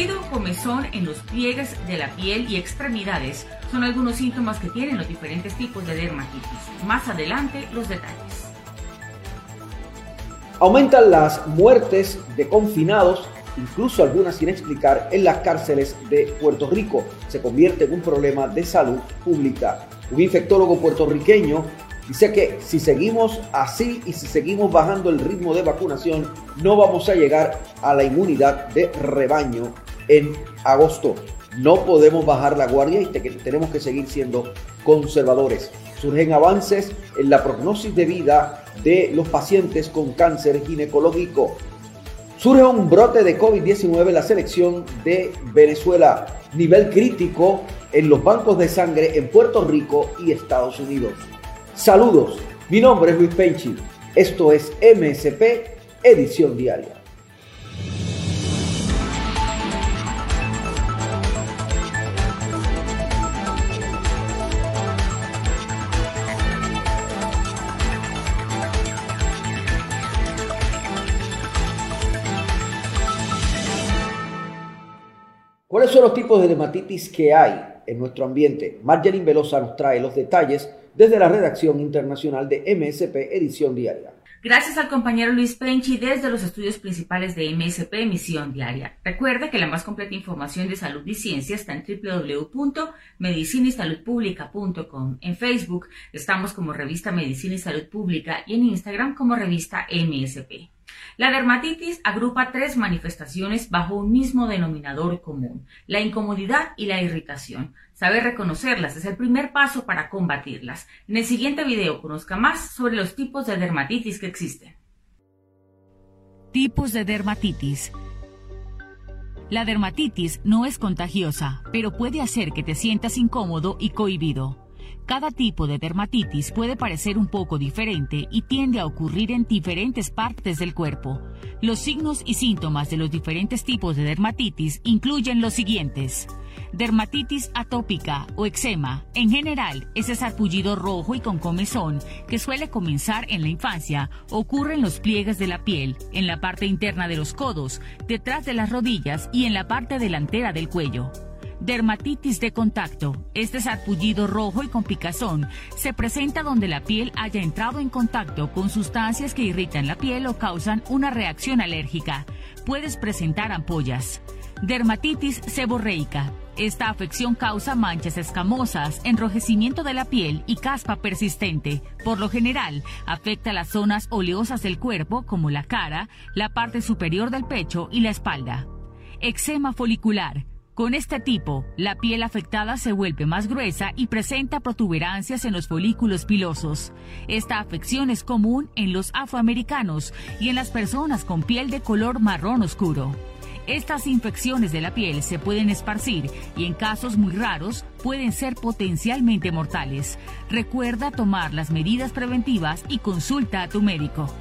Sarpullido, comezón en los pliegues de la piel y extremidades son algunos síntomas que tienen los diferentes tipos de dermatitis. Más adelante los detalles. Aumentan las muertes de confinados, incluso algunas sin explicar, en las cárceles de Puerto Rico. Se convierte en un problema de salud pública. Un infectólogo puertorriqueño dice que si seguimos así y si seguimos bajando el ritmo de vacunación, no vamos a llegar a la inmunidad de rebaño en agosto. No podemos bajar la guardia y tenemos que seguir siendo conservadores. Surgen avances en la prognosis de vida de los pacientes con cáncer ginecológico. Surge un brote de COVID-19 en la selección de Venezuela. Nivel crítico en los bancos de sangre en Puerto Rico y Estados Unidos. Saludos, mi nombre es Luis Penchi. Esto es MSP Edición Diaria. ¿Cuáles son los tipos de dermatitis que hay en nuestro ambiente? Marjorie Velosa nos trae los detalles desde la redacción internacional de MSP Edición Diaria. Gracias al compañero Luis Penchi desde los estudios principales de MSP Emisión Diaria. Recuerde que la más completa información de salud y ciencia está en www.medicinasaludpublica.com. En Facebook estamos como revista Medicina y Salud Pública y en Instagram como revista MSP. La dermatitis agrupa tres manifestaciones bajo un mismo denominador común, la incomodidad y la irritación. Saber reconocerlas es el primer paso para combatirlas. En el siguiente video conozca más sobre los tipos de dermatitis que existen. Tipos de dermatitis. La dermatitis no es contagiosa, pero puede hacer que te sientas incómodo y cohibido. Cada tipo de dermatitis puede parecer un poco diferente y tiende a ocurrir en diferentes partes del cuerpo. Los signos y síntomas de los diferentes tipos de dermatitis incluyen los siguientes. Dermatitis atópica o eczema. En general, ese sarpullido rojo y con comezón que suele comenzar en la infancia ocurre en los pliegues de la piel, en la parte interna de los codos, detrás de las rodillas y en la parte delantera del cuello. Dermatitis de contacto. Este sarpullido rojo y con picazón se presenta donde la piel haya entrado en contacto con sustancias que irritan la piel o causan una reacción alérgica. Puedes presentar ampollas. Dermatitis seborreica. Esta afección causa manchas escamosas, enrojecimiento de la piel y caspa persistente. Por lo general, afecta las zonas oleosas del cuerpo como la cara, la parte superior del pecho y la espalda. Eczema folicular con este tipo, la piel afectada se vuelve más gruesa y presenta protuberancias en los folículos pilosos. Esta afección es común en los afroamericanos y en las personas con piel de color marrón oscuro. Estas infecciones de la piel se pueden esparcir y en casos muy raros pueden ser potencialmente mortales. Recuerda tomar las medidas preventivas y consulta a tu médico.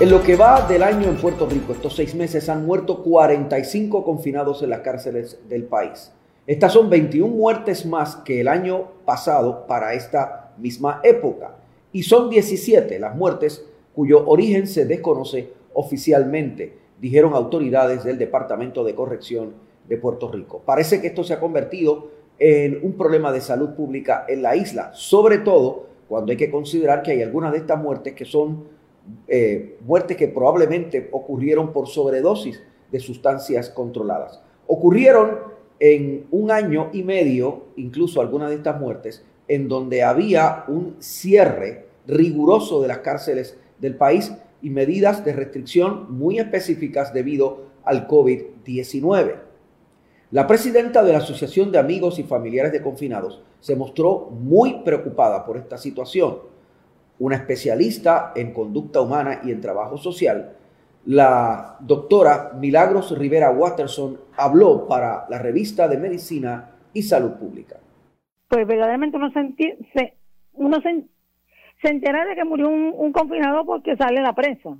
En lo que va del año en Puerto Rico, estos seis meses han muerto 45 confinados en las cárceles del país. Estas son 21 muertes más que el año pasado para esta misma época. Y son 17 las muertes cuyo origen se desconoce oficialmente, dijeron autoridades del Departamento de Corrección de Puerto Rico. Parece que esto se ha convertido en un problema de salud pública en la isla, sobre todo cuando hay que considerar que hay algunas de estas muertes que son eh, muertes que probablemente ocurrieron por sobredosis de sustancias controladas. Ocurrieron en un año y medio, incluso algunas de estas muertes, en donde había un cierre riguroso de las cárceles del país y medidas de restricción muy específicas debido al COVID-19. La presidenta de la Asociación de Amigos y Familiares de Confinados se mostró muy preocupada por esta situación una especialista en conducta humana y en trabajo social, La doctora Milagros Rivera Watterson habló para la revista de Medicina y Salud Pública. Pues verdaderamente uno se, uno se, entera de que murió un, confinado porque sale la prensa.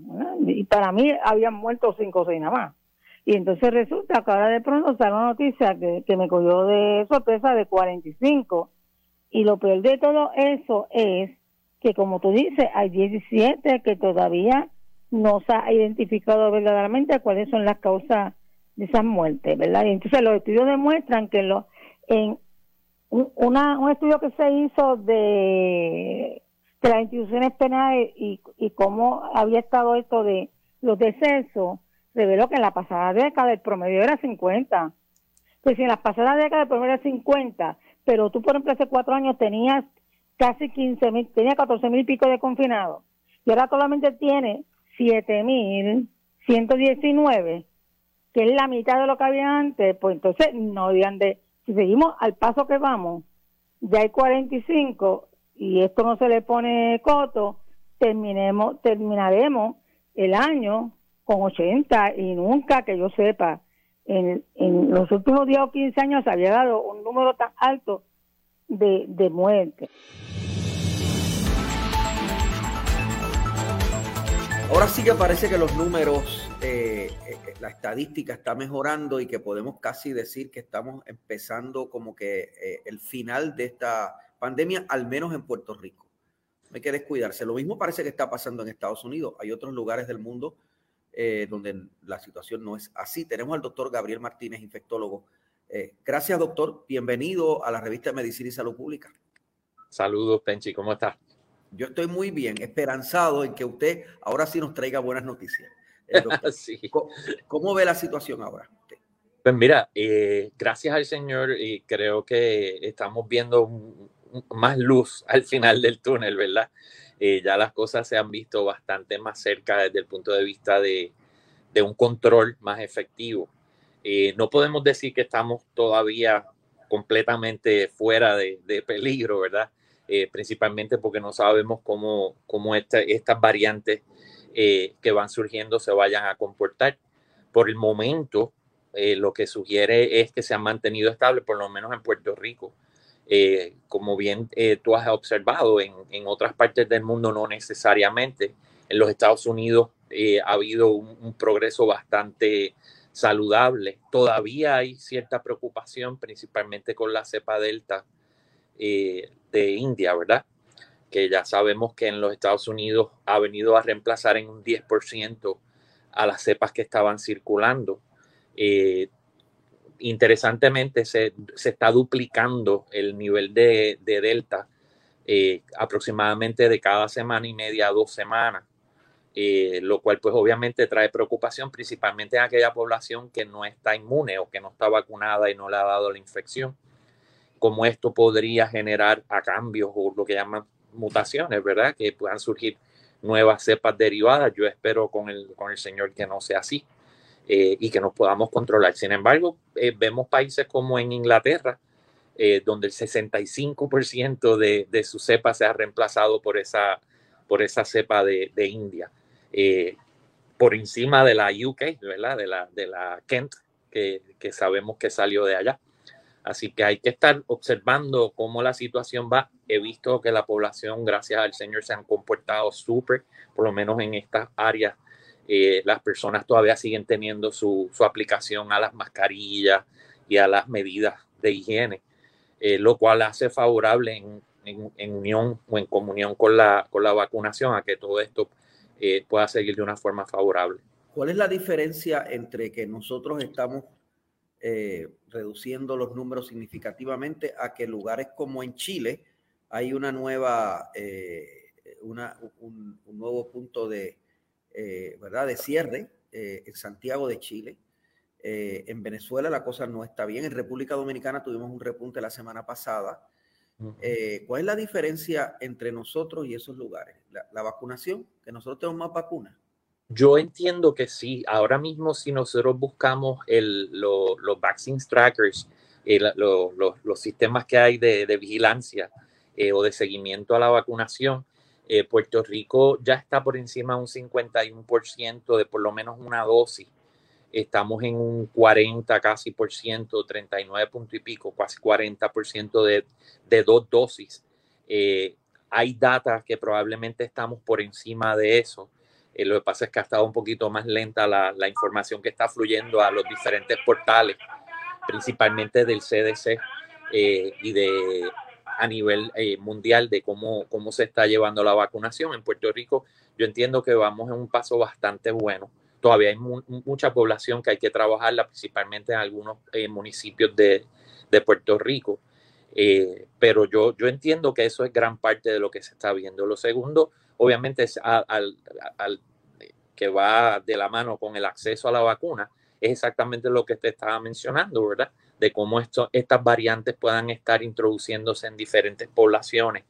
Y para mí habían muerto cinco o seis nada más. Y entonces resulta que ahora de pronto sale una noticia que, que me cogió de sorpresa de 45. Y lo peor de todo eso es que, como tú dices, hay 17 que todavía no se ha identificado verdaderamente cuáles son las causas de esas muertes, ¿verdad? Y entonces los estudios demuestran que lo, en una, un estudio que se hizo de, de las instituciones penales y, y cómo había estado esto de los decesos, reveló que en la pasada década el promedio era 50. Pues si en la pasada década el promedio era 50, pero tú, por ejemplo, hace cuatro años tenías casi 15 mil, tenía 14 mil pico de confinados, y ahora solamente tiene 7 mil 119, que es la mitad de lo que había antes, pues entonces no digan de, si seguimos al paso que vamos, ya hay 45 y esto no se le pone coto, terminemos, terminaremos el año con 80 y nunca que yo sepa, en, en los últimos 10 o 15 años se había dado un número tan alto de, muertes. Ahora sí que parece que los números, eh, eh, eh, la estadística está mejorando y que podemos casi decir que estamos empezando como que el final de esta pandemia, al menos en Puerto Rico. No hay que descuidarse. Lo mismo parece que está pasando en Estados Unidos. Hay otros lugares del mundo eh, donde la situación no es así. Tenemos al doctor Gabriel Martínez, infectólogo. Eh, gracias, doctor. Bienvenido a la revista de Medicina y Salud Pública. Saludos, Penchi. ¿Cómo está? Yo estoy muy bien, esperanzado en que usted ahora sí nos traiga buenas noticias. ¿Cómo, ve la situación ahora? Pues mira, eh, gracias al Señor y creo que estamos viendo más luz al final del túnel, ¿verdad? Eh, ya las cosas se han visto bastante más cerca desde el punto de vista de, un control más efectivo. Eh, no podemos decir que estamos todavía completamente fuera de, peligro, ¿verdad? Eh, principalmente porque no sabemos cómo, cómo estas variantes que van surgiendo se vayan a comportar. Por el momento, lo que sugiere es que se han mantenido estables, por lo menos en Puerto Rico. Eh, como bien eh, tú has observado, en, otras partes del mundo no necesariamente. En los Estados Unidos eh, ha habido un, progreso bastante saludable. Todavía hay cierta preocupación, principalmente con la cepa delta de India, ¿verdad? Que ya sabemos que en los Estados Unidos ha venido a reemplazar en un 10% a las cepas que estaban circulando interesantemente se, está duplicando el nivel de, delta eh, aproximadamente de cada semana y media a dos semanas, eh, lo cual pues obviamente trae preocupación principalmente en aquella población que no está inmune o que no está vacunada y no le ha dado la infección, como esto podría generar a cambios o lo que llaman mutaciones, ¿verdad? Que puedan surgir nuevas cepas derivadas. Yo espero con el, con el Señor que no sea así. Eh, y que nos podamos controlar. Sin embargo, eh, vemos países como en Inglaterra, eh, donde el 65% de, de, su cepa se ha reemplazado por esa, por esa cepa de, de India, por encima de la UK, ¿verdad? De la, de la Kent, que, sabemos que salió de allá. Así que hay que estar observando cómo la situación va. He visto que la población, gracias al Señor, se han comportado súper, por lo menos en estas áreas eh, las personas todavía siguen teniendo su, aplicación a las mascarillas y a las medidas de higiene, eh, lo cual hace favorable en, unión o en comunión con la, con la vacunación a que todo esto eh, pueda seguir de una forma favorable. ¿Cuál es la diferencia entre que nosotros estamos reduciendo los números significativamente a que lugares como en Chile hay una nueva, un nuevo punto de, eh, ¿verdad? De cierre eh, en Santiago de Chile. Eh, en Venezuela la cosa no está bien. En República Dominicana tuvimos un repunte la semana pasada. ¿Cuál es la diferencia entre nosotros y esos lugares? La, vacunación, que nosotros tenemos más vacunas. Yo entiendo que sí. Ahora mismo, si nosotros buscamos el, los vaccine trackers, los sistemas que hay de, de vigilancia o de seguimiento a la vacunación, Eh, Puerto Rico ya está por encima de un 51% de por lo menos una dosis. Estamos en un 40 casi por ciento, 39 punto y pico, casi 40 por ciento de, de, dos dosis. Eh, hay datos que probablemente estamos por encima de eso. Eh, lo que pasa es que ha estado un poquito más lenta la, la, información que está fluyendo a los diferentes portales, principalmente del CDC eh, y de a nivel eh, mundial de cómo, cómo se está llevando la vacunación. En Puerto Rico yo entiendo que vamos en un paso bastante bueno. Todavía hay mu mucha población que hay que trabajarla, principalmente en algunos eh, municipios de, de, Puerto Rico. Eh, pero yo, yo entiendo que eso es gran parte de lo que se está viendo. Lo segundo, obviamente, al que va de la mano con el acceso a la vacuna, es exactamente lo que te estaba mencionando, ¿verdad? de cómo esto, estas variantes puedan estar introduciéndose en diferentes poblaciones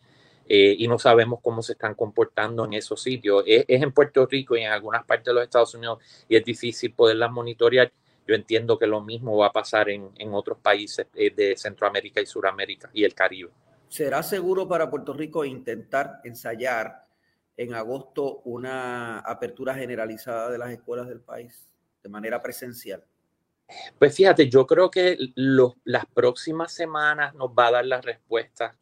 eh, y no sabemos cómo se están comportando en esos sitios. Es, es, en Puerto Rico y en algunas partes de los Estados Unidos y es difícil poderlas monitorear. Yo entiendo que lo mismo va a pasar en, en otros países eh, de Centroamérica y Suramérica y el Caribe. ¿Será seguro para Puerto Rico intentar ensayar en agosto una apertura generalizada de las escuelas del país de manera presencial? Pues fíjate, yo creo que lo, las próximas semanas nos va a dar la respuesta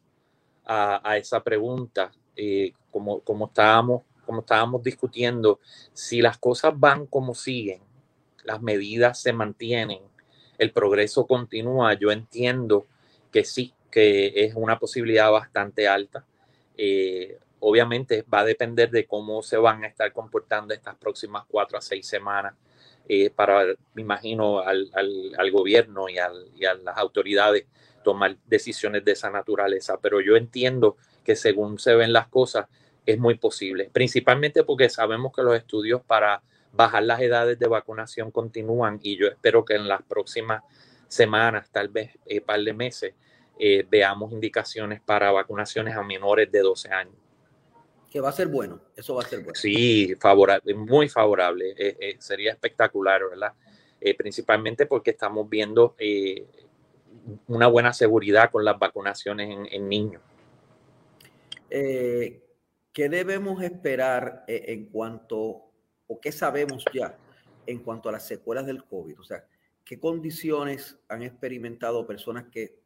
a, esa pregunta. Eh, como, como, estábamos, como estábamos discutiendo, si las cosas van como siguen, las medidas se mantienen, el progreso continúa, yo entiendo que sí, que es una posibilidad bastante alta. Eh, obviamente va a depender de cómo se van a estar comportando estas próximas cuatro a seis semanas eh, para, me imagino, al, al, al gobierno y, al, y, a las autoridades tomar decisiones de esa naturaleza. Pero yo entiendo que según se ven las cosas, es muy posible, principalmente porque sabemos que los estudios para bajar las edades de vacunación continúan y yo espero que en las próximas semanas, tal vez un eh, par de meses, eh, veamos indicaciones para vacunaciones a menores de 12 años que va a ser bueno. Eso va a ser bueno. Sí, favorable, muy favorable. Eh, sería espectacular, ¿verdad? Principalmente porque estamos viendo una buena seguridad con las vacunaciones en, niños. ¿Qué debemos esperar en cuanto, o qué sabemos ya en cuanto a las secuelas del COVID? O sea, ¿qué condiciones han experimentado personas que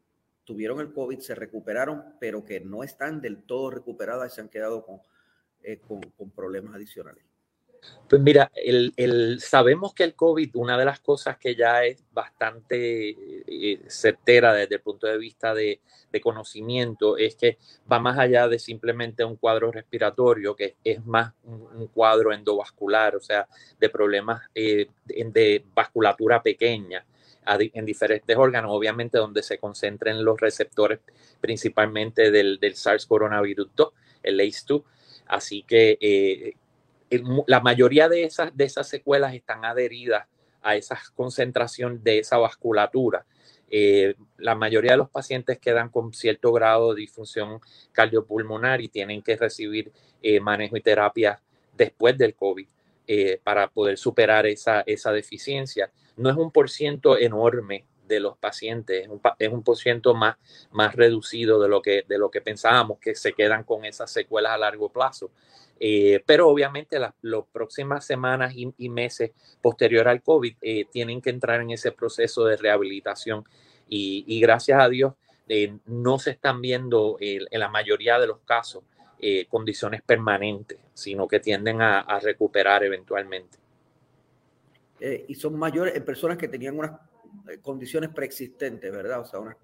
tuvieron el COVID, se recuperaron, pero que no están del todo recuperadas y se han quedado con eh, con, problemas adicionales? Pues mira, el, el, sabemos que el COVID, una de las cosas que ya es bastante eh, certera desde el punto de vista de, de, conocimiento es que va más allá de simplemente un cuadro respiratorio, que es más un, un cuadro endovascular, o sea, de problemas eh, de, vasculatura pequeña en diferentes órganos, obviamente donde se concentren los receptores principalmente del, del SARS coronavirus 2, el ACE2 Así que eh, la mayoría de esas, de esas secuelas están adheridas a esa concentración de esa vasculatura. Eh, la mayoría de los pacientes quedan con cierto grado de disfunción cardiopulmonar y tienen que recibir eh, manejo y terapia después del COVID eh, para poder superar esa, esa deficiencia. No es un por ciento enorme de los pacientes, es un, es por ciento más, más reducido de lo, que, de lo que pensábamos, que se quedan con esas secuelas a largo plazo. Eh, pero obviamente las próximas semanas y, meses posterior al COVID eh, tienen que entrar en ese proceso de rehabilitación y, gracias a Dios eh, no se están viendo en la mayoría de los casos condiciones permanentes, sino que tienden a, a recuperar eventualmente. y son mayores personas que tenían unas condiciones preexistentes, ¿verdad? O sea.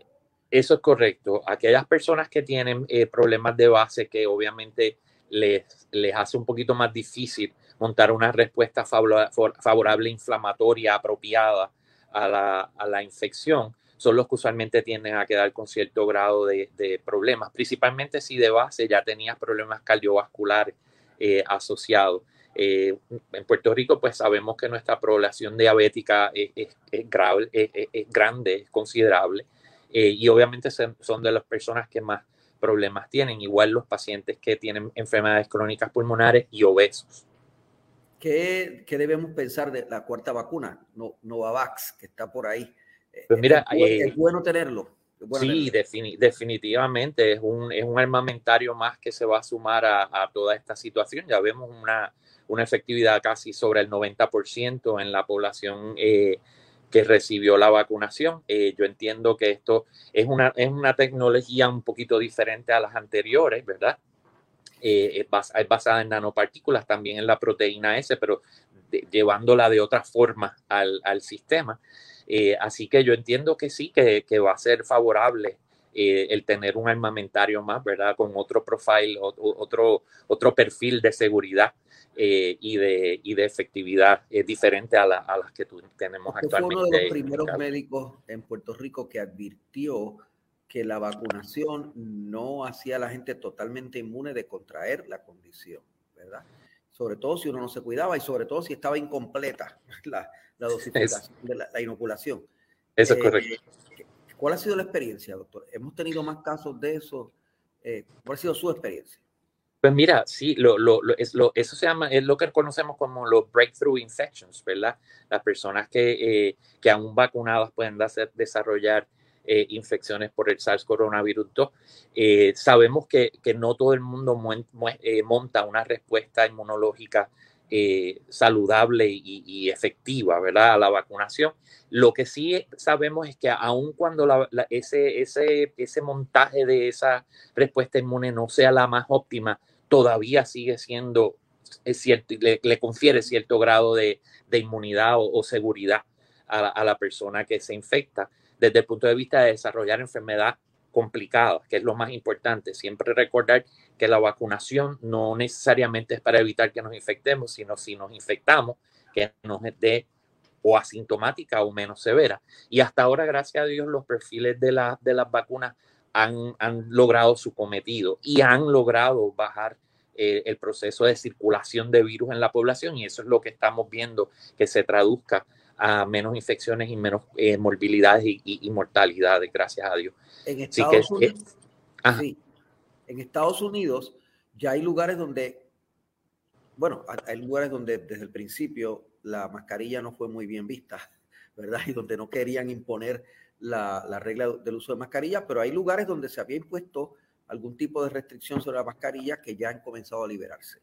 Eso es correcto. Aquellas personas que tienen eh, problemas de base que obviamente les, les hace un poquito más difícil montar una respuesta favorable inflamatoria apropiada a la, a la, infección, son los que usualmente tienden a quedar con cierto grado de, de problemas, principalmente si de base ya tenías problemas cardiovasculares eh, asociados. Eh, en Puerto Rico, pues sabemos que nuestra población diabética es, es, es, grave, es, grande, es considerable, eh, y obviamente son, de las personas que más problemas tienen, igual los pacientes que tienen enfermedades crónicas pulmonares y obesos. ¿Qué, qué debemos pensar de la cuarta vacuna, no, Novavax, que está por ahí? Pues mira, es, es bueno tenerlo. Sí, definitivamente es un, es un armamentario más que se va a sumar a, toda esta situación. Ya vemos una, una, efectividad casi sobre el 90% en la población eh, que recibió la vacunación. Eh, yo entiendo que esto es una, es una tecnología un poquito diferente a las anteriores, ¿verdad? Eh, es, basada en nanopartículas, también en la proteína S, pero llevándola de otra forma al, al sistema. Eh, así que yo entiendo que sí, que, que va a ser favorable eh, el tener un armamentario más, ¿verdad? Con otro profile, otro, otro perfil de seguridad eh, y, de, y de efectividad diferente a, a, las que tenemos actualmente. Fue uno de los primeros médicos en Puerto Rico que advirtió que la vacunación no hacía a la gente totalmente inmune de contraer la condición, ¿verdad? Sobre todo si uno no se cuidaba y sobre todo si estaba incompleta la, la dosificación de la, inoculación. Eso es eh, correcto. ¿Cuál ha sido la experiencia, doctor? ¿Hemos tenido más casos de eso? Eh, ¿Cuál ha sido su experiencia? Pues mira, sí, lo, lo, es, lo, eso se llama, es lo que conocemos como los breakthrough infections, ¿verdad? Las personas que, eh, que aún vacunadas pueden hacer, desarrollar eh, infecciones por el SARS coronavirus 2. Eh, sabemos que, que, no todo el mundo eh, monta una respuesta inmunológica saludable y, efectiva, ¿verdad? A la vacunación. Lo que sí sabemos es que aun cuando ese, ese, ese montaje de esa respuesta inmune no sea la más óptima, todavía sigue siendo cierto, le, le, confiere cierto grado de, de inmunidad o, seguridad a la, a la, persona que se infecta desde el punto de vista de desarrollar enfermedad complicada, que es lo más importante. Siempre recordar que la vacunación no necesariamente es para evitar que nos infectemos, sino si nos infectamos, que nos dé o asintomática o menos severa. Y hasta ahora, gracias a Dios, los perfiles de, la, de las vacunas han, han logrado su cometido y han logrado bajar eh, el proceso de circulación de virus en la población y eso es lo que estamos viendo que se traduzca a menos infecciones y menos eh, morbilidades y, mortalidades, gracias a Dios. En Estados, Unidos, sí, en Estados Unidos ya hay lugares donde, bueno, hay lugares donde desde el principio la mascarilla no fue muy bien vista, ¿verdad? Y donde no querían imponer la, la regla del uso de mascarilla, pero hay lugares donde se había impuesto algún tipo de restricción sobre la mascarilla que ya han comenzado a liberarse,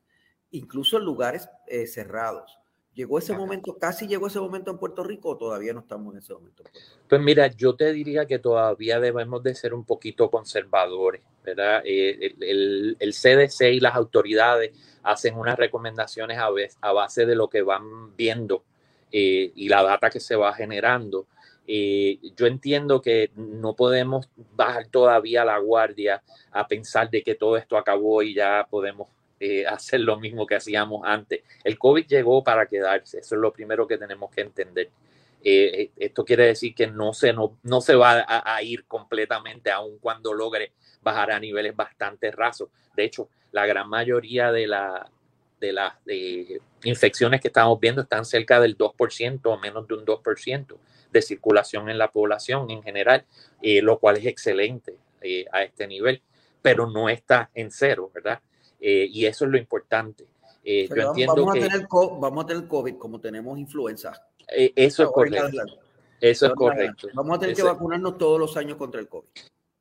incluso en lugares eh, cerrados. ¿Llegó ese momento, casi llegó ese momento en Puerto Rico o todavía no estamos en ese momento? Pues mira, yo te diría que todavía debemos de ser un poquito conservadores, ¿verdad? Eh, el, el, CDC y las autoridades hacen unas recomendaciones a, vez, a base de lo que van viendo eh, y la data que se va generando. Eh, yo entiendo que no podemos bajar todavía la guardia a pensar de que todo esto acabó y ya podemos eh, hacer lo mismo que hacíamos antes. El COVID llegó para quedarse, eso es lo primero que tenemos que entender. Eh, eh, esto quiere decir que no se, no, no se va a, ir completamente, aun cuando logre bajar a niveles bastante rasos. De hecho, la gran mayoría de, la, de las infecciones que estamos viendo están cerca del 2% o menos de un 2% de circulación en la población en general, lo cual es excelente a este nivel, pero no está en cero, ¿verdad? Eh, y eso es lo importante. Eh, yo vamos, entiendo vamos que, a tener vamos a tener COVID como tenemos influenza. Eh, eso es correcto. Eso es correcto. Vamos a tener que vacunarnos todos los años contra el COVID.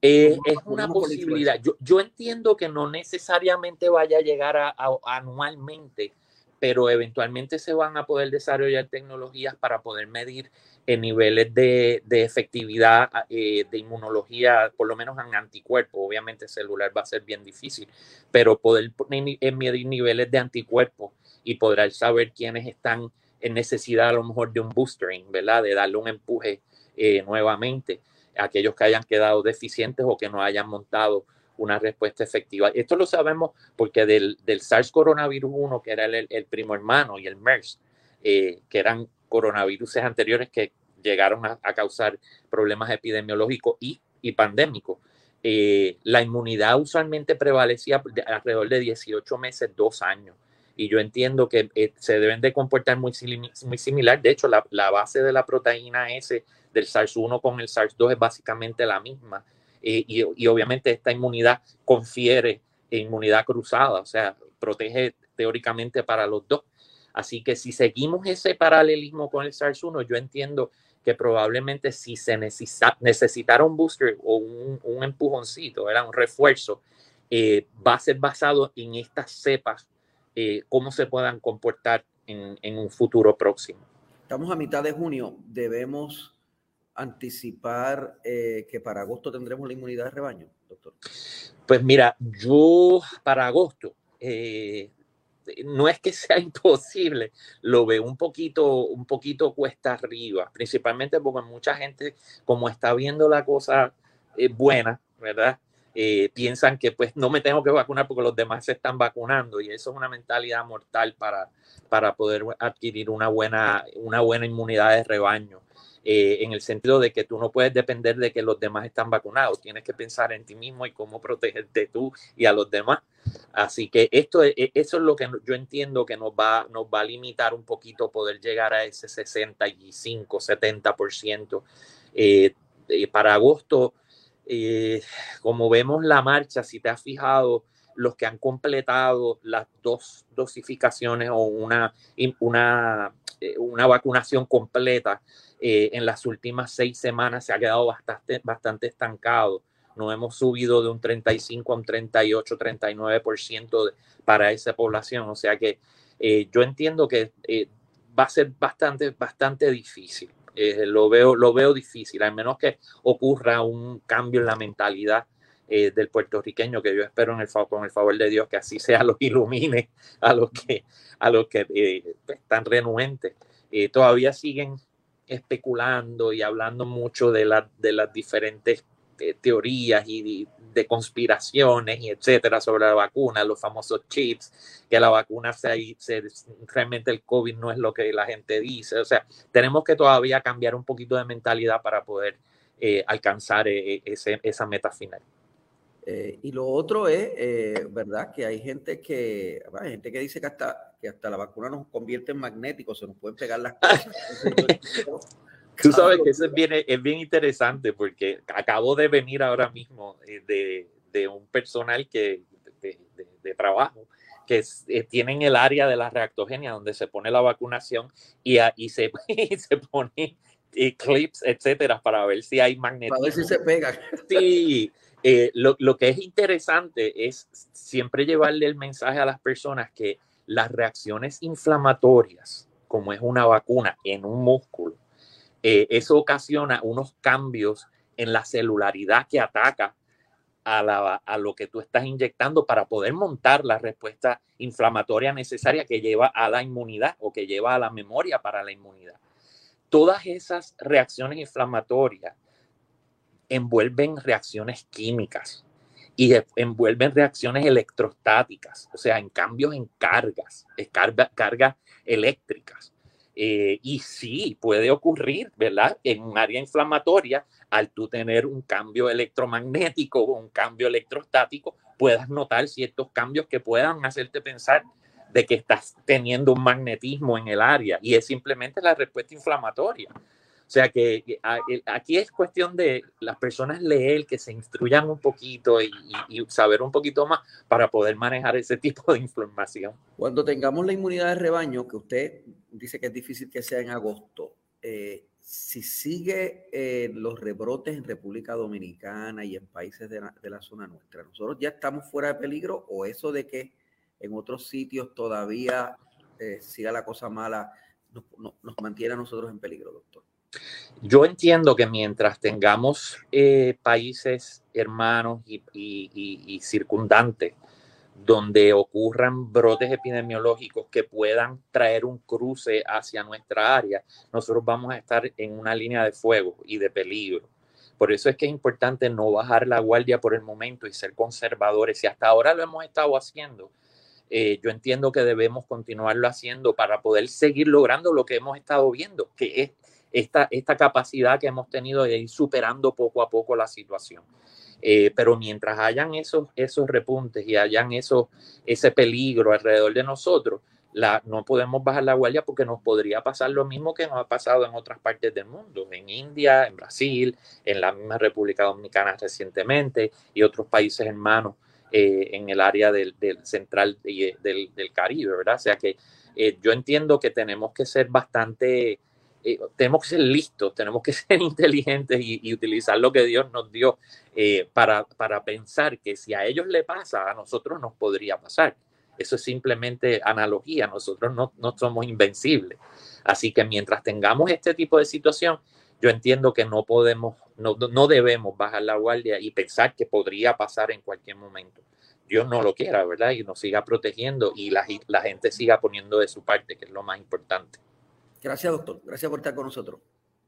es una posibilidad. Yo, yo, entiendo que no necesariamente vaya a llegar a, anualmente, pero eventualmente se van a poder desarrollar tecnologías para poder medir en niveles de, de efectividad eh, de inmunología, por lo menos en anticuerpos. Obviamente celular va a ser bien difícil, pero poder medir niveles de anticuerpos y poder saber quiénes están en necesidad a lo mejor de un boostering, ¿verdad? De darle un empuje eh, nuevamente a aquellos que hayan quedado deficientes o que no hayan montado una respuesta efectiva. Esto lo sabemos porque del, del SARS coronavirus 1, que era el, el, primo hermano, y el MERS, eh, que eran coronavirus anteriores que llegaron a, causar problemas epidemiológicos y, y pandémicos. Eh, la inmunidad usualmente prevalecía alrededor de 18 meses, dos años. Y yo entiendo que eh, se deben de comportar muy, muy similar. De hecho, la, la, base de la proteína S del SARS-1 con el SARS-2 es básicamente la misma. Eh, y, y, obviamente esta inmunidad confiere inmunidad cruzada, o sea, protege teóricamente para los dos. Así que si seguimos ese paralelismo con el SARS-1, yo entiendo que probablemente si se necesita, necesitara un booster o un, empujoncito, era un refuerzo, eh, va a ser basado en estas cepas, eh, cómo se puedan comportar en, en un futuro próximo. Estamos a mitad de junio, debemos anticipar eh, que para agosto tendremos la inmunidad de rebaño, doctor? Pues mira, yo para agosto, eh, no es que sea imposible, lo veo un poquito, un poquito cuesta arriba, principalmente porque mucha gente, como está viendo la cosa eh, buena, ¿verdad? piensan que pues no me tengo que vacunar porque los demás se están vacunando y eso es una mentalidad mortal para, para poder adquirir una buena, una buena inmunidad de rebaño. Eh, en el sentido de que tú no puedes depender de que los demás están vacunados, tienes que pensar en ti mismo y cómo protegerte tú y a los demás. Así que esto e, eso es lo que yo entiendo que nos va, nos va a limitar un poquito poder llegar a ese 65, 70%. Eh, eh, para agosto, eh, como vemos la marcha, si te has fijado, los que han completado las dos dosificaciones o una, una, una vacunación completa, eh, en las últimas seis semanas se ha quedado bastante, bastante estancado. No hemos subido de un 35 a un 38, 39% para esa población. O sea que eh, yo entiendo que eh, va a ser bastante, bastante difícil. lo, veo, lo veo difícil, al menos que ocurra un cambio en la mentalidad del puertorriqueño, que yo espero en el, con el favor de Dios que así sea, los ilumine a los que, a los que están renuentes. todavía siguen especulando y hablando mucho de, la, de las diferentes eh, teorías y de, conspiraciones y etcétera sobre la vacuna, los famosos chips, que la vacuna se, se, realmente el COVID no es lo que la gente dice. O sea, tenemos que todavía cambiar un poquito de mentalidad para poder eh, alcanzar eh, ese, esa meta final. Y lo otro es, ¿verdad? Que hay gente que, hay gente que dice que hasta que hasta la vacuna nos convierte en magnéticos, se nos pueden pegar las cosas. Tú sabes que eso es bien, es bien interesante porque acabo de venir ahora mismo eh, de, de un personal que, de, de, trabajo que eh, tienen el área de la reactogenia donde se pone la vacunación y, y, se, se pone eh, clips, etcétera, para ver si hay magnetismo. Para ver si se pega. Sí, lo, lo, que es interesante es siempre llevarle el mensaje a las personas que las reacciones inflamatorias, como es una vacuna en un músculo, eh, eso ocasiona unos cambios en la celularidad que ataca a, a, lo que tú estás inyectando para poder montar la respuesta inflamatoria necesaria que lleva a la inmunidad o que lleva a la memoria para la inmunidad. Todas esas reacciones inflamatorias envuelven reacciones químicas y envuelven reacciones electrostáticas, o sea, en cambios en cargas, cargas eléctricas. Eh, y sí, puede ocurrir, ¿verdad? En un área inflamatoria, al tú tener un cambio electromagnético o un cambio electrostático, puedas notar ciertos cambios que puedan hacerte pensar de que estás teniendo un magnetismo en el área y es simplemente la respuesta inflamatoria. O sea que aquí es cuestión de las personas leer, que se instruyan un poquito y, saber un poquito más para poder manejar ese tipo de información. Cuando tengamos la inmunidad de rebaño, que usted dice que es difícil que sea en agosto, eh, si sigue los rebrotes en República Dominicana y en países de la, zona nuestra, ¿nosotros ya estamos fuera de peligro o eso de que en otros sitios todavía eh, siga la cosa mala nos mantiene a nosotros en peligro, doctor? Yo entiendo que mientras tengamos eh, países hermanos y, circundantes donde ocurran brotes epidemiológicos que puedan traer un cruce hacia nuestra área, nosotros vamos a estar en una línea de fuego y de peligro. Por eso es que es importante no bajar la guardia por el momento y ser conservadores. Y hasta ahora lo hemos estado haciendo. Eh, yo entiendo que debemos continuarlo haciendo para poder seguir logrando lo que hemos estado viendo, que es esta, esta capacidad que hemos tenido de ir superando poco a poco la situación. Eh, pero mientras hayan esos, esos repuntes y hayan eso, ese peligro alrededor de nosotros, la, no podemos bajar la guardia porque nos podría pasar lo mismo que nos ha pasado en otras partes del mundo, en India, en Brasil, en la misma República Dominicana recientemente y otros países hermanos eh, en el área del, del central del, del, Caribe, ¿verdad? O sea que eh, yo entiendo que tenemos que ser bastante eh, tenemos que ser listos, tenemos que ser inteligentes y, utilizar lo que Dios nos dio eh, para, para pensar que si a ellos le pasa, a nosotros nos podría pasar. Eso es simplemente analogía, nosotros no, no somos invencibles. Así que mientras tengamos este tipo de situación, yo entiendo que no podemos, no, no debemos bajar la guardia y pensar que podría pasar en cualquier momento. Dios no lo quiera, ¿verdad? Y nos siga protegiendo y la, la gente siga poniendo de su parte, que es lo más importante. Gracias, doctor. Gracias por estar con nosotros.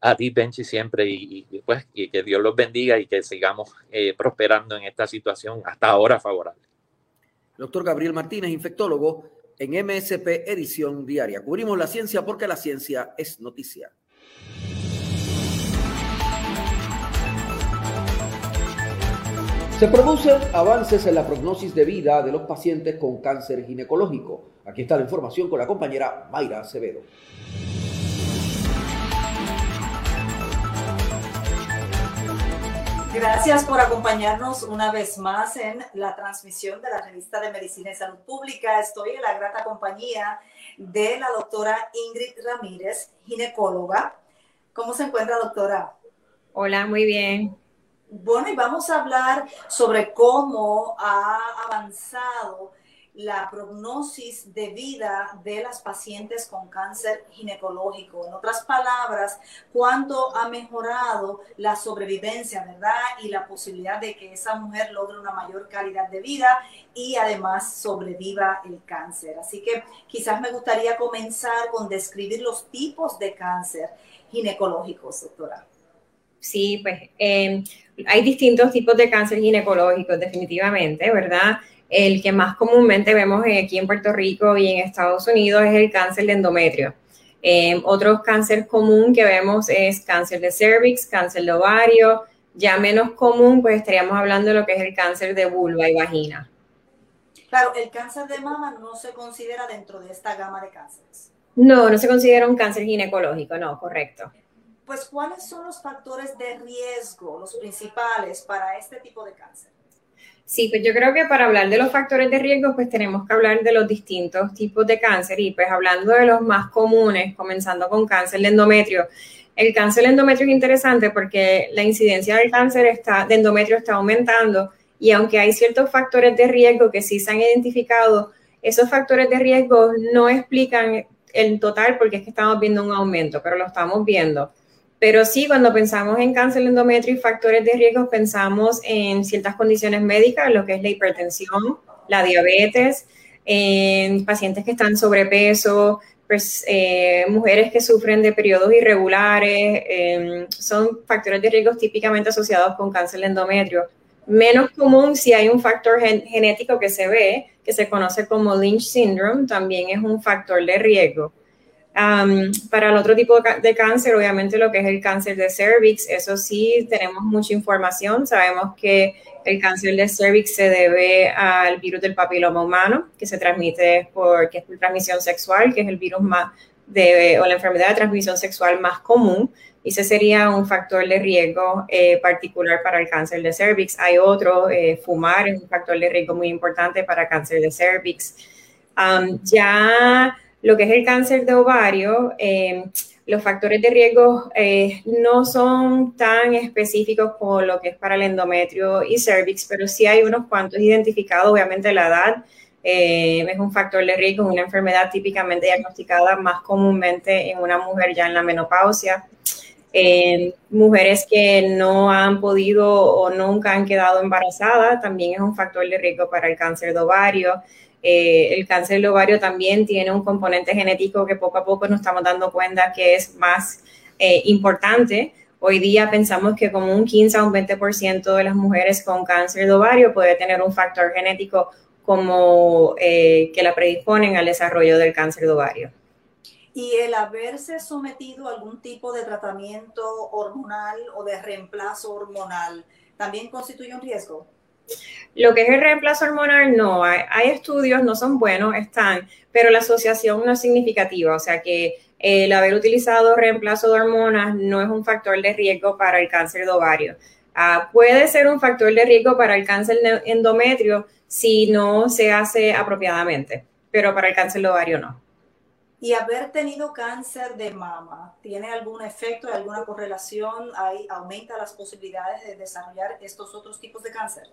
A ti, Benchi, siempre y, pues, que Dios los bendiga y que sigamos eh, prosperando en esta situación hasta ahora favorable. Doctor Gabriel Martínez, infectólogo en MSP Edición Diaria. Cubrimos la ciencia porque la ciencia es noticia. Se producen avances en la prognosis de vida de los pacientes con cáncer ginecológico. Aquí está la información con la compañera Mayra Acevedo. Gracias por acompañarnos una vez más en la transmisión de la revista de Medicina y Salud Pública. Estoy en la grata compañía de la doctora Ingrid Ramírez, ginecóloga. ¿Cómo se encuentra, doctora? Hola, muy bien. Bueno, y vamos a hablar sobre cómo ha avanzado la prognosis de vida de las pacientes con cáncer ginecológico. En otras palabras, cuánto ha mejorado la sobrevivencia, ¿verdad? Y la posibilidad de que esa mujer logre una mayor calidad de vida y además sobreviva el cáncer. Así que quizás me gustaría comenzar con describir los tipos de cáncer ginecológicos, doctora. Sí, pues eh, hay distintos tipos de cáncer ginecológico, definitivamente, ¿verdad? El que más comúnmente vemos aquí en Puerto Rico y en Estados Unidos es el cáncer de endometrio. Eh, otro cáncer común que vemos es cáncer de cervix, cáncer de ovario. Ya menos común, pues estaríamos hablando de lo que es el cáncer de vulva y vagina. Claro, el cáncer de mama no se considera dentro de esta gama de cánceres. No, no se considera un cáncer ginecológico, no, correcto pues ¿cuáles son los factores de riesgo, los principales para este tipo de cáncer? Sí, pues yo creo que para hablar de los factores de riesgo, pues tenemos que hablar de los distintos tipos de cáncer y pues hablando de los más comunes, comenzando con cáncer de endometrio. El cáncer de endometrio es interesante porque la incidencia del cáncer está, de endometrio está aumentando y aunque hay ciertos factores de riesgo que sí se han identificado, esos factores de riesgo no explican el total porque es que estamos viendo un aumento, pero lo estamos viendo. Pero sí, cuando pensamos en cáncer endometrio y factores de riesgo, pensamos en ciertas condiciones médicas, lo que es la hipertensión, la diabetes, en pacientes que están sobrepeso, pues, eh, mujeres que sufren de periodos irregulares, em, son factores de riesgo típicamente asociados con cáncer endometrio. Menos común si hay un factor genético que se ve, que se conoce como Lynch syndrome, también es un factor de riesgo para el otro tipo de cáncer, obviamente lo que es el cáncer de cervix, eso sí tenemos mucha información. Sabemos que el cáncer de cervix se debe al virus del papiloma humano, que se transmite por, que es por transmisión sexual, que es el virus más de, o la enfermedad de transmisión sexual más común. Y ese sería un factor de riesgo eh, particular para el cáncer de cervix. Hay otro, eh, fumar es un factor de riesgo muy importante para cáncer de cervix. ya lo que es el cáncer de ovario, eh, los factores de riesgo eh, no son tan específicos como lo que es para el endometrio y cervix, pero sí hay unos cuantos identificados. Obviamente la edad eh, es un factor de riesgo, una enfermedad típicamente diagnosticada más comúnmente en una mujer ya en la menopausia. mujeres que no han podido o nunca han quedado embarazadas también es un factor de riesgo para el cáncer de ovario. Eh, el cáncer de ovario también tiene un componente genético que poco a poco nos estamos dando cuenta que es más eh, importante. Hoy día pensamos que como un 15 a un 20% de las mujeres con cáncer de ovario puede tener un factor genético como eh, que la predisponen al desarrollo del cáncer de ovario. ¿Y el haberse sometido a algún tipo de tratamiento hormonal o de reemplazo hormonal también constituye un riesgo? Lo que es el reemplazo hormonal, no. Hay, estudios, no son buenos, están, pero la asociación no es significativa. O sea que el haber utilizado reemplazo de hormonas no es un factor de riesgo para el cáncer de ovario. Ah, puede ser un factor de riesgo para el cáncer endometrio si no se hace apropiadamente, pero para el cáncer de ovario no. Y haber tenido cáncer de mama, ¿tiene algún efecto, alguna correlación? ¿Ahí ¿Aumenta las posibilidades de desarrollar estos otros tipos de cáncer?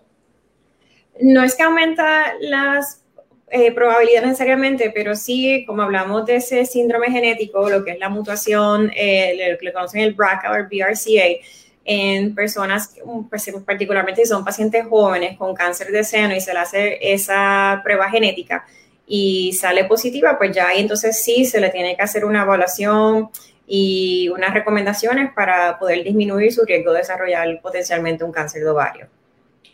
No es que aumenta las eh, probabilidades necesariamente, pero sí, como hablamos de ese síndrome genético, lo que es la mutación, eh, lo que le conocen el BRCA o el BRCA, en personas, pues, particularmente si son pacientes jóvenes con cáncer de seno y se le hace esa prueba genética, y sale positiva, pues ya ahí entonces sí se le tiene que hacer una evaluación y unas recomendaciones para poder disminuir su riesgo de desarrollar potencialmente un cáncer de ovario.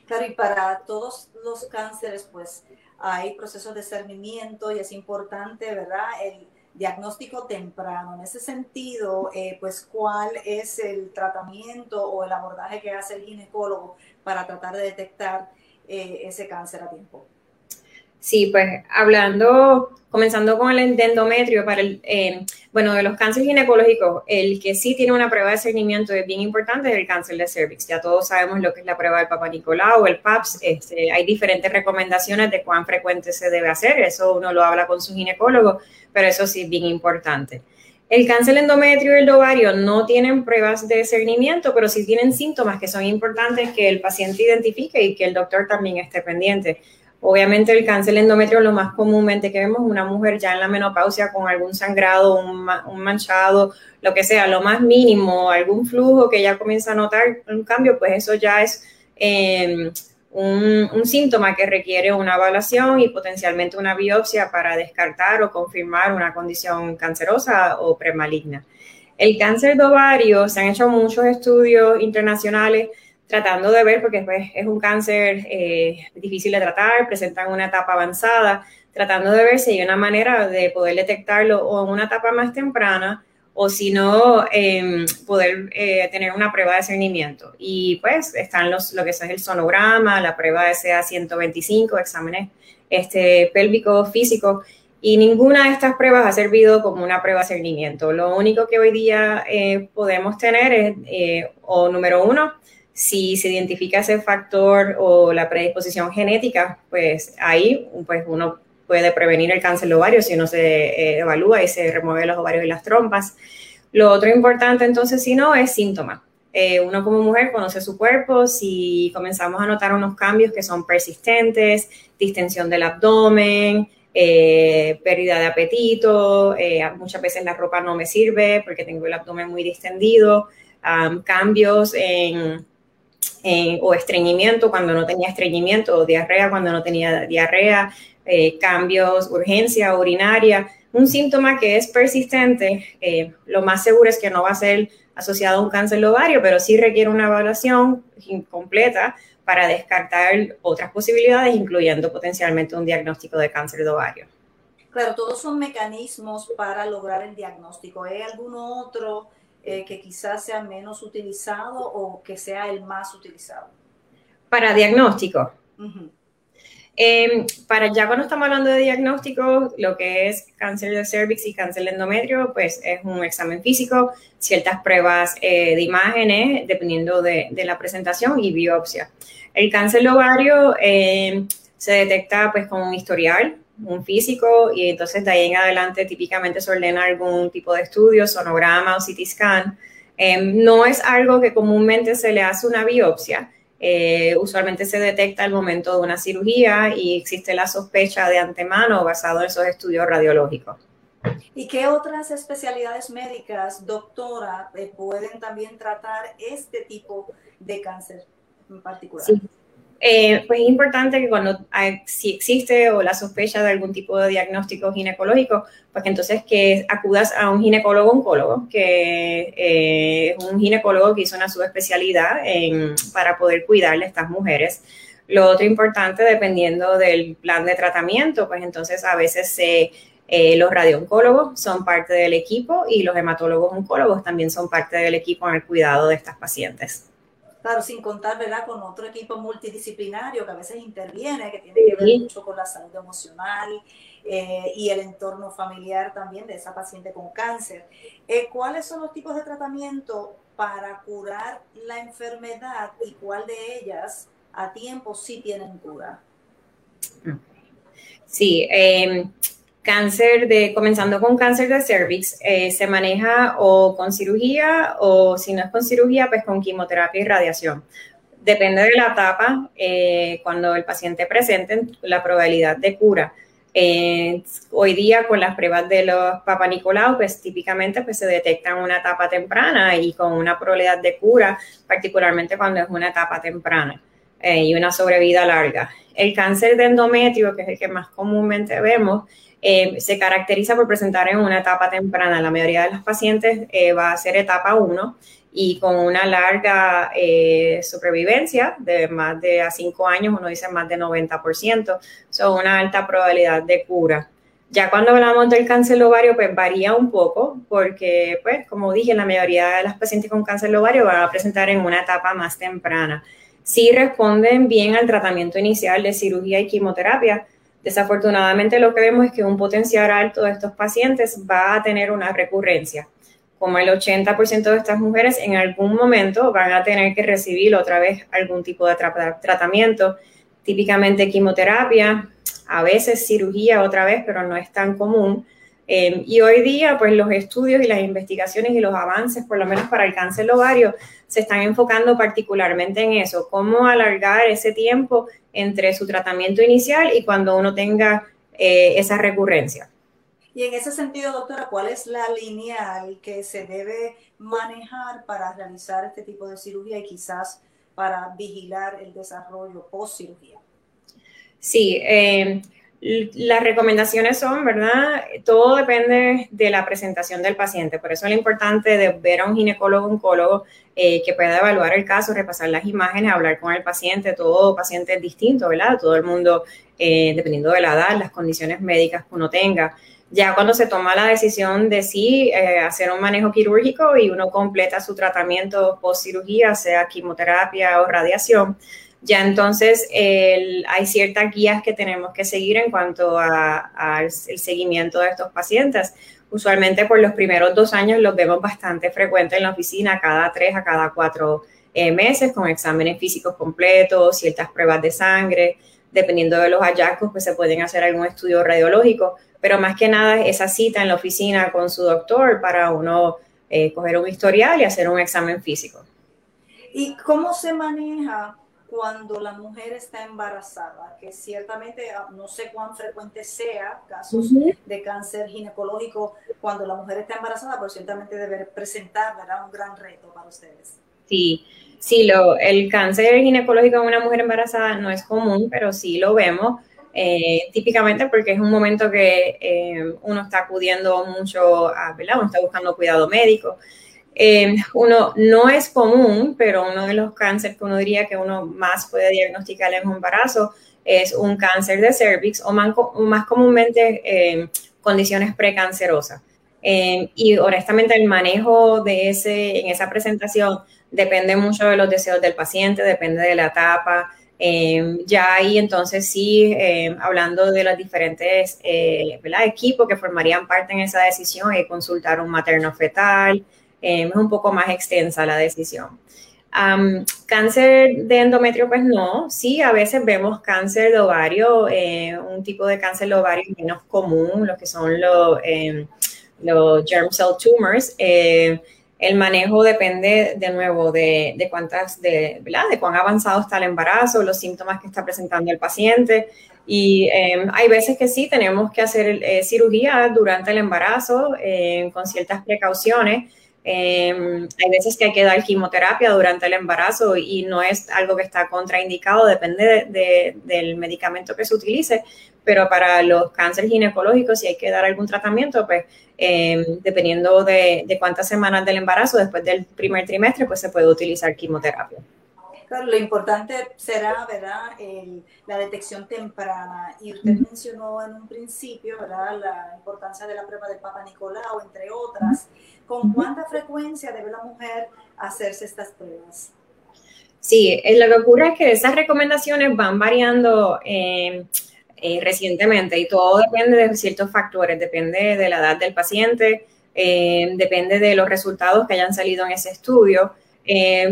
Claro, y para todos los cánceres, pues hay procesos de cernimiento y es importante, ¿verdad? El diagnóstico temprano. En ese sentido, eh, pues, ¿cuál es el tratamiento o el abordaje que hace el ginecólogo para tratar de detectar eh, ese cáncer a tiempo? Sí, pues hablando, comenzando con el endometrio, para el, eh, bueno, de los cánceres ginecológicos, el que sí tiene una prueba de seguimiento es bien importante es el cáncer de cervix. Ya todos sabemos lo que es la prueba del Papa Nicolau, el PAPS. Este, hay diferentes recomendaciones de cuán frecuente se debe hacer. Eso uno lo habla con su ginecólogo, pero eso sí es bien importante. El cáncer endometrio y el ovario no tienen pruebas de seguimiento, pero sí tienen síntomas que son importantes que el paciente identifique y que el doctor también esté pendiente. Obviamente el cáncer endometrio lo más comúnmente que vemos una mujer ya en la menopausia con algún sangrado, un, manchado, lo que sea, lo más mínimo, algún flujo que ya comienza a notar un cambio, pues eso ya es em, un, un, síntoma que requiere una evaluación y potencialmente una biopsia para descartar o confirmar una condición cancerosa o premaligna. El cáncer de ovario, se han hecho muchos estudios internacionales tratando de ver, porque pues, es un cáncer eh, difícil de tratar, presentan una etapa avanzada, tratando de ver si hay una manera de poder detectarlo o en una etapa más temprana o si no, em, poder eh, tener una prueba de cernimiento. Y pues están los, lo que es el sonograma, la prueba de CA125, exámenes este, pélvicos físicos, y ninguna de estas pruebas ha servido como una prueba de cernimiento. Lo único que hoy día eh, podemos tener es, o número uno, si se identifica ese factor o la predisposición genética, pues ahí pues uno puede prevenir el cáncer de ovario si uno se eh, evalúa y se remueve los ovarios y las trompas. Lo otro importante entonces, si no, es síntoma. Eh, uno como mujer conoce su cuerpo, si comenzamos a notar unos cambios que son persistentes, distensión del abdomen, eh, pérdida de apetito, muchas veces la ropa no me sirve porque tengo el abdomen muy distendido, cambios en o estreñimiento cuando no tenía estreñimiento, o diarrea cuando no tenía diarrea, eh, cambios, urgencia urinaria, un síntoma que es persistente, eh, lo más seguro es que no va a ser asociado a un cáncer de ovario, pero sí requiere una evaluación completa para descartar otras posibilidades, incluyendo potencialmente un diagnóstico de cáncer de ovario. Claro, todos son mecanismos para lograr el diagnóstico. ¿Hay algún otro eh, que quizás sea menos utilizado o que sea el más utilizado? Para diagnóstico. Em, para ya cuando estamos hablando de diagnóstico, lo que es cáncer de cervix y cáncer de endometrio, pues es un examen físico, ciertas pruebas eh, de imágenes, dependiendo de, de, la presentación y biopsia. El cáncer de ovario em, se detecta pues con un historial, un físico y entonces de ahí en adelante típicamente se ordena algún tipo de estudio, sonograma o CT scan. Em, no es algo que comúnmente se le hace una biopsia. Eh, usualmente se detecta al momento de una cirugía y existe la sospecha de antemano basado en esos estudios radiológicos. ¿Y qué otras especialidades médicas, doctora, eh, pueden también tratar este tipo de cáncer en particular? Eh, pues es importante que cuando si existe o la sospecha de algún tipo de diagnóstico ginecológico, pues entonces que acudas a un ginecólogo oncólogo, que eh, es un ginecólogo que hizo una subespecialidad en, para poder cuidarle a estas mujeres. Lo otro importante, dependiendo del plan de tratamiento, pues entonces a veces eh, los radiooncólogos son parte del equipo y los hematólogos oncólogos también son parte del equipo en el cuidado de estas pacientes. Claro, sin contar, ¿verdad?, con otro equipo multidisciplinario que a veces interviene, que tiene que ver mucho con la salud emocional eh, y el entorno familiar también de esa paciente con cáncer. Eh, ¿Cuáles son los tipos de tratamiento para curar la enfermedad y cuál de ellas a tiempo sí tienen cura? Sí, eh, Cáncer de, comenzando con cáncer de cervix, eh, se maneja o con cirugía o si no es con cirugía, pues con quimioterapia y radiación. Depende de la etapa, eh, cuando el paciente presente, la probabilidad de cura. Eh, hoy día con las pruebas de los Papa Nicolau, pues típicamente pues, se detecta en una etapa temprana y con una probabilidad de cura, particularmente cuando es una etapa temprana y una sobrevida larga. El cáncer de endometrio, que es el que más comúnmente vemos, eh, se caracteriza por presentar en una etapa temprana. La mayoría de los pacientes eh, va a ser etapa 1 y con una larga eh, de más de a 5 años, uno dice más de 90%, son una alta probabilidad de cura. Ya cuando hablamos del cáncer ovario, pues varía un poco, porque, pues, como dije, la mayoría de las pacientes con cáncer ovario van a presentar en una etapa más temprana. Si responden bien al tratamiento inicial de cirugía y quimioterapia, Desafortunadamente lo que vemos es que un potencial alto de estos pacientes va a tener una recurrencia. Como el 80% de estas mujeres en algún momento van a tener que recibir otra vez algún tipo de tratamiento, típicamente quimioterapia, a veces cirugía otra vez, pero no es tan común. Eh, y hoy día, pues los estudios y las investigaciones y los avances, por lo menos para el cáncer ovario, se están enfocando particularmente en eso, cómo alargar ese tiempo entre su tratamiento inicial y cuando uno tenga eh, esa recurrencia. Y en ese sentido, doctora, ¿cuál es la lineal que se debe manejar para realizar este tipo de cirugía y quizás para vigilar el desarrollo post cirugía? Sí, eh, las recomendaciones son, ¿verdad? Todo depende de la presentación del paciente. Por eso es lo importante de ver a un ginecólogo, oncólogo, eh, que pueda evaluar el caso, repasar las imágenes, hablar con el paciente. Todo paciente es distinto, ¿verdad? Todo el mundo, eh, dependiendo de la edad, las condiciones médicas que uno tenga. Ya cuando se toma la decisión de sí eh, hacer un manejo quirúrgico y uno completa su tratamiento post cirugía, sea quimioterapia o radiación, ya entonces hay ciertas guías que tenemos que seguir en cuanto al seguimiento de estos pacientes. Usualmente por los primeros dos años los vemos bastante frecuentes en la oficina, cada tres a cada cuatro eh, meses, con exámenes físicos completos, ciertas pruebas de sangre. Dependiendo de los hallazgos, pues se pueden hacer algún estudio radiológico, pero más que nada esa cita en la oficina con su doctor para uno eh, coger un historial y hacer un examen físico. ¿Y cómo se maneja cuando la mujer está embarazada, que ciertamente ah, no sé cuán frecuente sea casos de cáncer ginecológico cuando la mujer está embarazada, pero ciertamente debe presentar un gran reto para ustedes. Sí, sí, lo, el cáncer ginecológico en una mujer embarazada no es común, pero sí lo vemos. Eh, típicamente porque es un momento que eh, uno está acudiendo mucho a, ¿verdad? Uno está buscando cuidado médico. Eh, uno no es común, pero uno de los cánceres que uno diría que uno más puede diagnosticar en un embarazo es un cáncer de cervix o más, comúnmente eh, condiciones precancerosas. Eh, y honestamente el manejo de ese, en esa presentación depende mucho de los deseos del paciente, depende de la etapa. ya ahí entonces sí, hablando de los diferentes equipos que formarían parte en esa decisión, hay consultar un materno fetal, Em, es un poco más extensa la decisión. cáncer de endometrio, pues no, sí, a veces vemos cáncer de ovario, eh, un tipo de cáncer de ovario menos común, lo que son los, em, los germ cell tumors. Eh, el manejo depende de nuevo de, cuántas, de, de cuán avanzado está el embarazo, los síntomas que está presentando el paciente. Y em, hay veces que sí tenemos que hacer eh, cirugía durante el embarazo con ciertas precauciones. Em, hay veces que hay que dar quimioterapia durante el embarazo y no es algo que está contraindicado, depende del medicamento que se utilice, pero para los cánceres ginecológicos, si hay que dar algún tratamiento, pues em, dependiendo de, cuántas semanas del embarazo, después del primer trimestre, pues se puede utilizar quimioterapia. Lo importante será, ¿verdad?, la detección temprana. Y usted mencionó en un principio, ¿verdad?, la importancia de la prueba del Papa Nicolau, entre otras. ¿Con cuánta frecuencia debe la mujer hacerse estas pruebas? Sí, eh, lo que ocurre es que esas recomendaciones van variando eh, eh, recientemente y todo depende de ciertos factores, depende de la edad del paciente, depende de los resultados que hayan salido en ese estudio.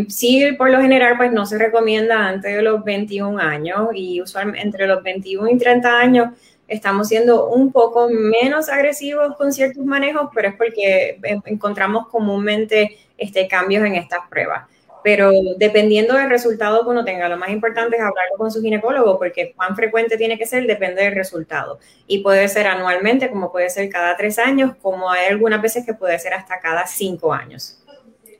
Sí, por lo general, pues no se recomienda antes de los 21 años y usualmente entre los 21 y 30 años estamos siendo un poco menos agresivos con ciertos manejos, pero es porque encontramos comúnmente este, cambios en estas pruebas. Pero dependiendo del resultado que uno tenga, lo más importante es hablarlo con su ginecólogo, porque cuán frecuente tiene que ser depende del resultado. Y puede ser anualmente, como puede ser cada tres años, como hay algunas veces que puede ser hasta cada cinco años.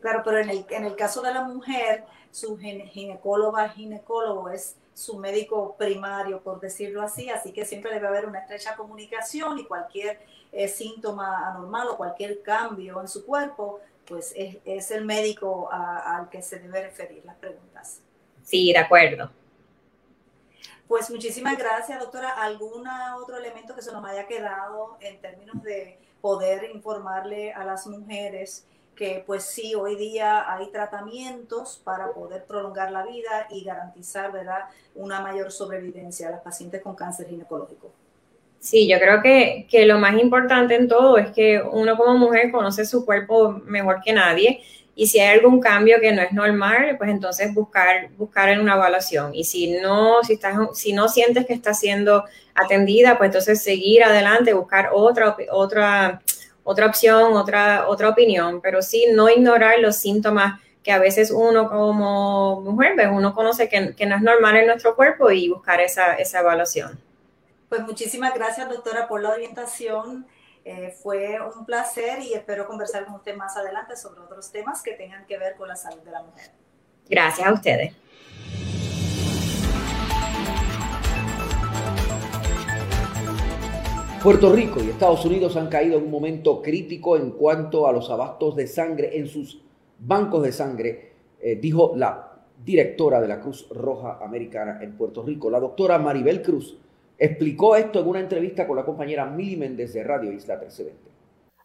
Claro, pero en el, en el caso de la mujer, su ginecóloga, ginecólogo es su médico primario, por decirlo así, así que siempre debe haber una estrecha comunicación y cualquier eh, síntoma anormal o cualquier cambio en su cuerpo, pues es, el médico al que se debe referir las preguntas. Sí, de acuerdo. Pues muchísimas gracias, doctora. ¿Algún otro elemento que se nos haya quedado en términos de poder informarle a las mujeres que pues sí, hoy día hay tratamientos para poder prolongar la vida y garantizar ¿verdad? una mayor sobrevivencia a las pacientes con cáncer ginecológico. Sí, yo creo que, que, lo más importante en todo es que uno como mujer conoce su cuerpo mejor que nadie y si hay algún cambio que no es normal, pues entonces buscar, buscar en una evaluación. Y si no, si, estás, si no sientes que está siendo atendida, pues entonces seguir adelante, buscar otra, otra otra opción, otra, otra opinión, pero sí no ignorar los síntomas que a veces uno como mujer, pues uno conoce que, no es normal en nuestro cuerpo y buscar esa, evaluación. Pues muchísimas gracias, doctora, por la orientación. Eh, fue un placer y espero conversar con usted más adelante sobre otros temas que tengan que ver con la salud de la mujer. Gracias a ustedes. Puerto Rico y Estados Unidos han caído en un momento crítico en cuanto a los abastos de sangre en sus bancos de sangre, eh, dijo la directora de la Cruz Roja Americana en Puerto Rico. La doctora Maribel Cruz explicó esto en una entrevista con la compañera Mili Méndez de Radio Isla 1320.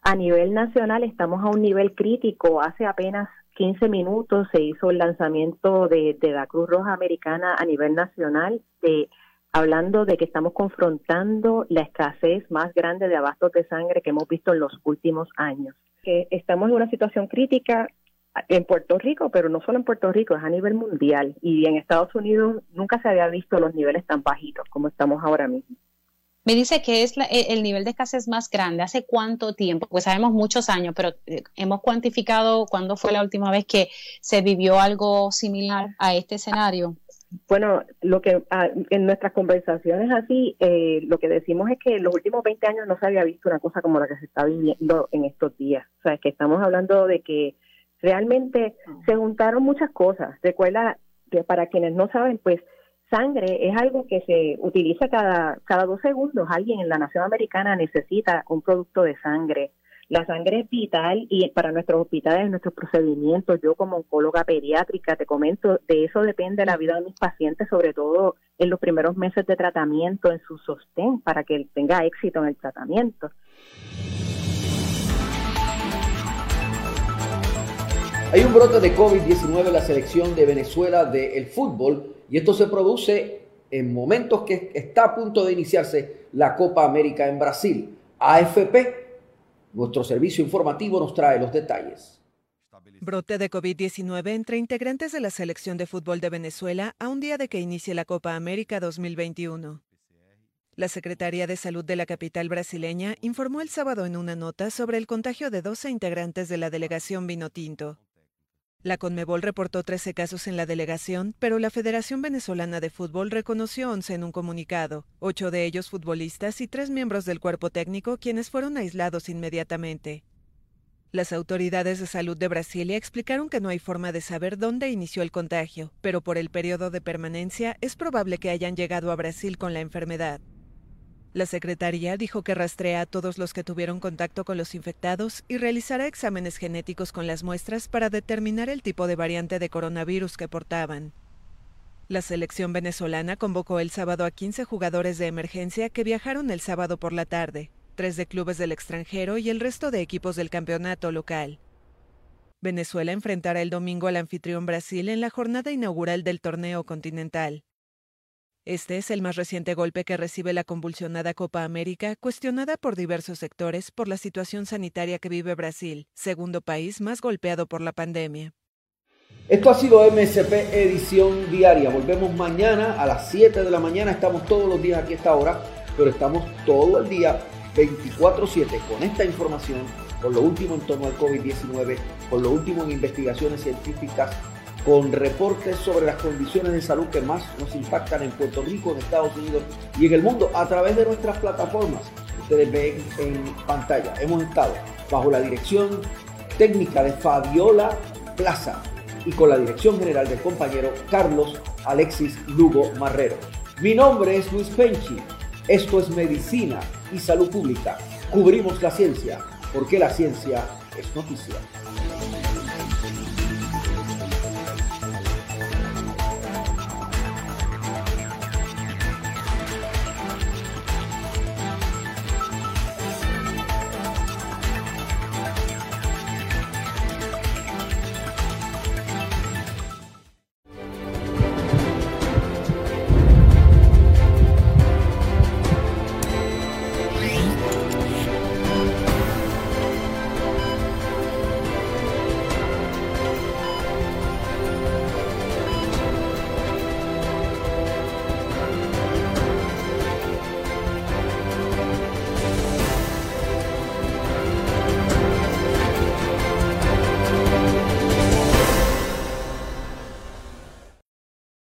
A nivel nacional estamos a un nivel crítico. Hace apenas 15 minutos se hizo el lanzamiento de, de la Cruz Roja Americana a nivel nacional de hablando de que estamos confrontando la escasez más grande de abastos de sangre que hemos visto en los últimos años. Que estamos en una situación crítica en Puerto Rico, pero no solo en Puerto Rico, es a nivel mundial. Y en Estados Unidos nunca se había visto los niveles tan bajitos como estamos ahora mismo. Me dice que es e, el nivel de escasez más grande. ¿Hace cuánto tiempo? Pues sabemos muchos años, pero eh, hemos cuantificado cuándo fue la última vez que se vivió algo similar a este escenario. Bueno, lo que ah, en nuestras conversaciones así, eh, lo que decimos es que en los últimos 20 años no se había visto una cosa como la que se está viviendo en estos días. O sea, es que estamos hablando de que realmente se juntaron muchas cosas. Recuerda que para quienes no saben, pues sangre es algo que se utiliza cada, cada dos segundos. Alguien en la nación americana necesita un producto de sangre. La sangre es vital y para nuestros hospitales, nuestros procedimientos, yo como oncóloga pediátrica, te comento, de eso depende la vida de mis pacientes, sobre todo en los primeros meses de tratamiento, en su sostén, para que tenga éxito en el tratamiento. Hay un brote de COVID-19 en la selección de Venezuela del fútbol y esto se produce en momentos que está a punto de iniciarse la Copa América en Brasil. AFP nuestro servicio informativo nos trae los detalles. Brote de COVID-19 entre integrantes de la selección de fútbol de Venezuela a un día de que inicie la Copa América 2021. La Secretaría de Salud de la capital brasileña informó el sábado en una nota sobre el contagio de 12 integrantes de la delegación Vinotinto. La Conmebol reportó 13 casos en la delegación, pero la Federación Venezolana de Fútbol reconoció 11 en un comunicado, ocho de ellos futbolistas y tres miembros del cuerpo técnico quienes fueron aislados inmediatamente. Las autoridades de salud de Brasilia explicaron que no hay forma de saber dónde inició el contagio, pero por el periodo de permanencia es probable que hayan llegado a Brasil con la enfermedad. La Secretaría dijo que rastrea a todos los que tuvieron contacto con los infectados y realizará exámenes genéticos con las muestras para determinar el tipo de variante de coronavirus que portaban. La selección venezolana convocó el sábado a 15 jugadores de emergencia que viajaron el sábado por la tarde, tres de clubes del extranjero y el resto de equipos del campeonato local. Venezuela enfrentará el domingo al anfitrión Brasil en la jornada inaugural del torneo continental. Este es el más reciente golpe que recibe la convulsionada Copa América, cuestionada por diversos sectores por la situación sanitaria que vive Brasil, segundo país más golpeado por la pandemia. Esto ha sido MSP Edición Diaria. Volvemos mañana a las 7 de la mañana. Estamos todos los días aquí a esta hora pero estamos todo el día 24/7 con esta información, con lo último en torno al COVID-19, con lo último en investigaciones científicas, con reportes sobre las condiciones de salud que más nos impactan en Puerto Rico, en Estados Unidos y en el mundo a través de nuestras plataformas. Ustedes ven en pantalla. Hemos estado bajo la dirección técnica de Fabiola Plaza y con la dirección general del compañero Carlos Alexis Lugo Marrero. Mi nombre es Luis Penchi. Esto es Medicina y Salud Pública. Cubrimos la ciencia porque la ciencia es noticia.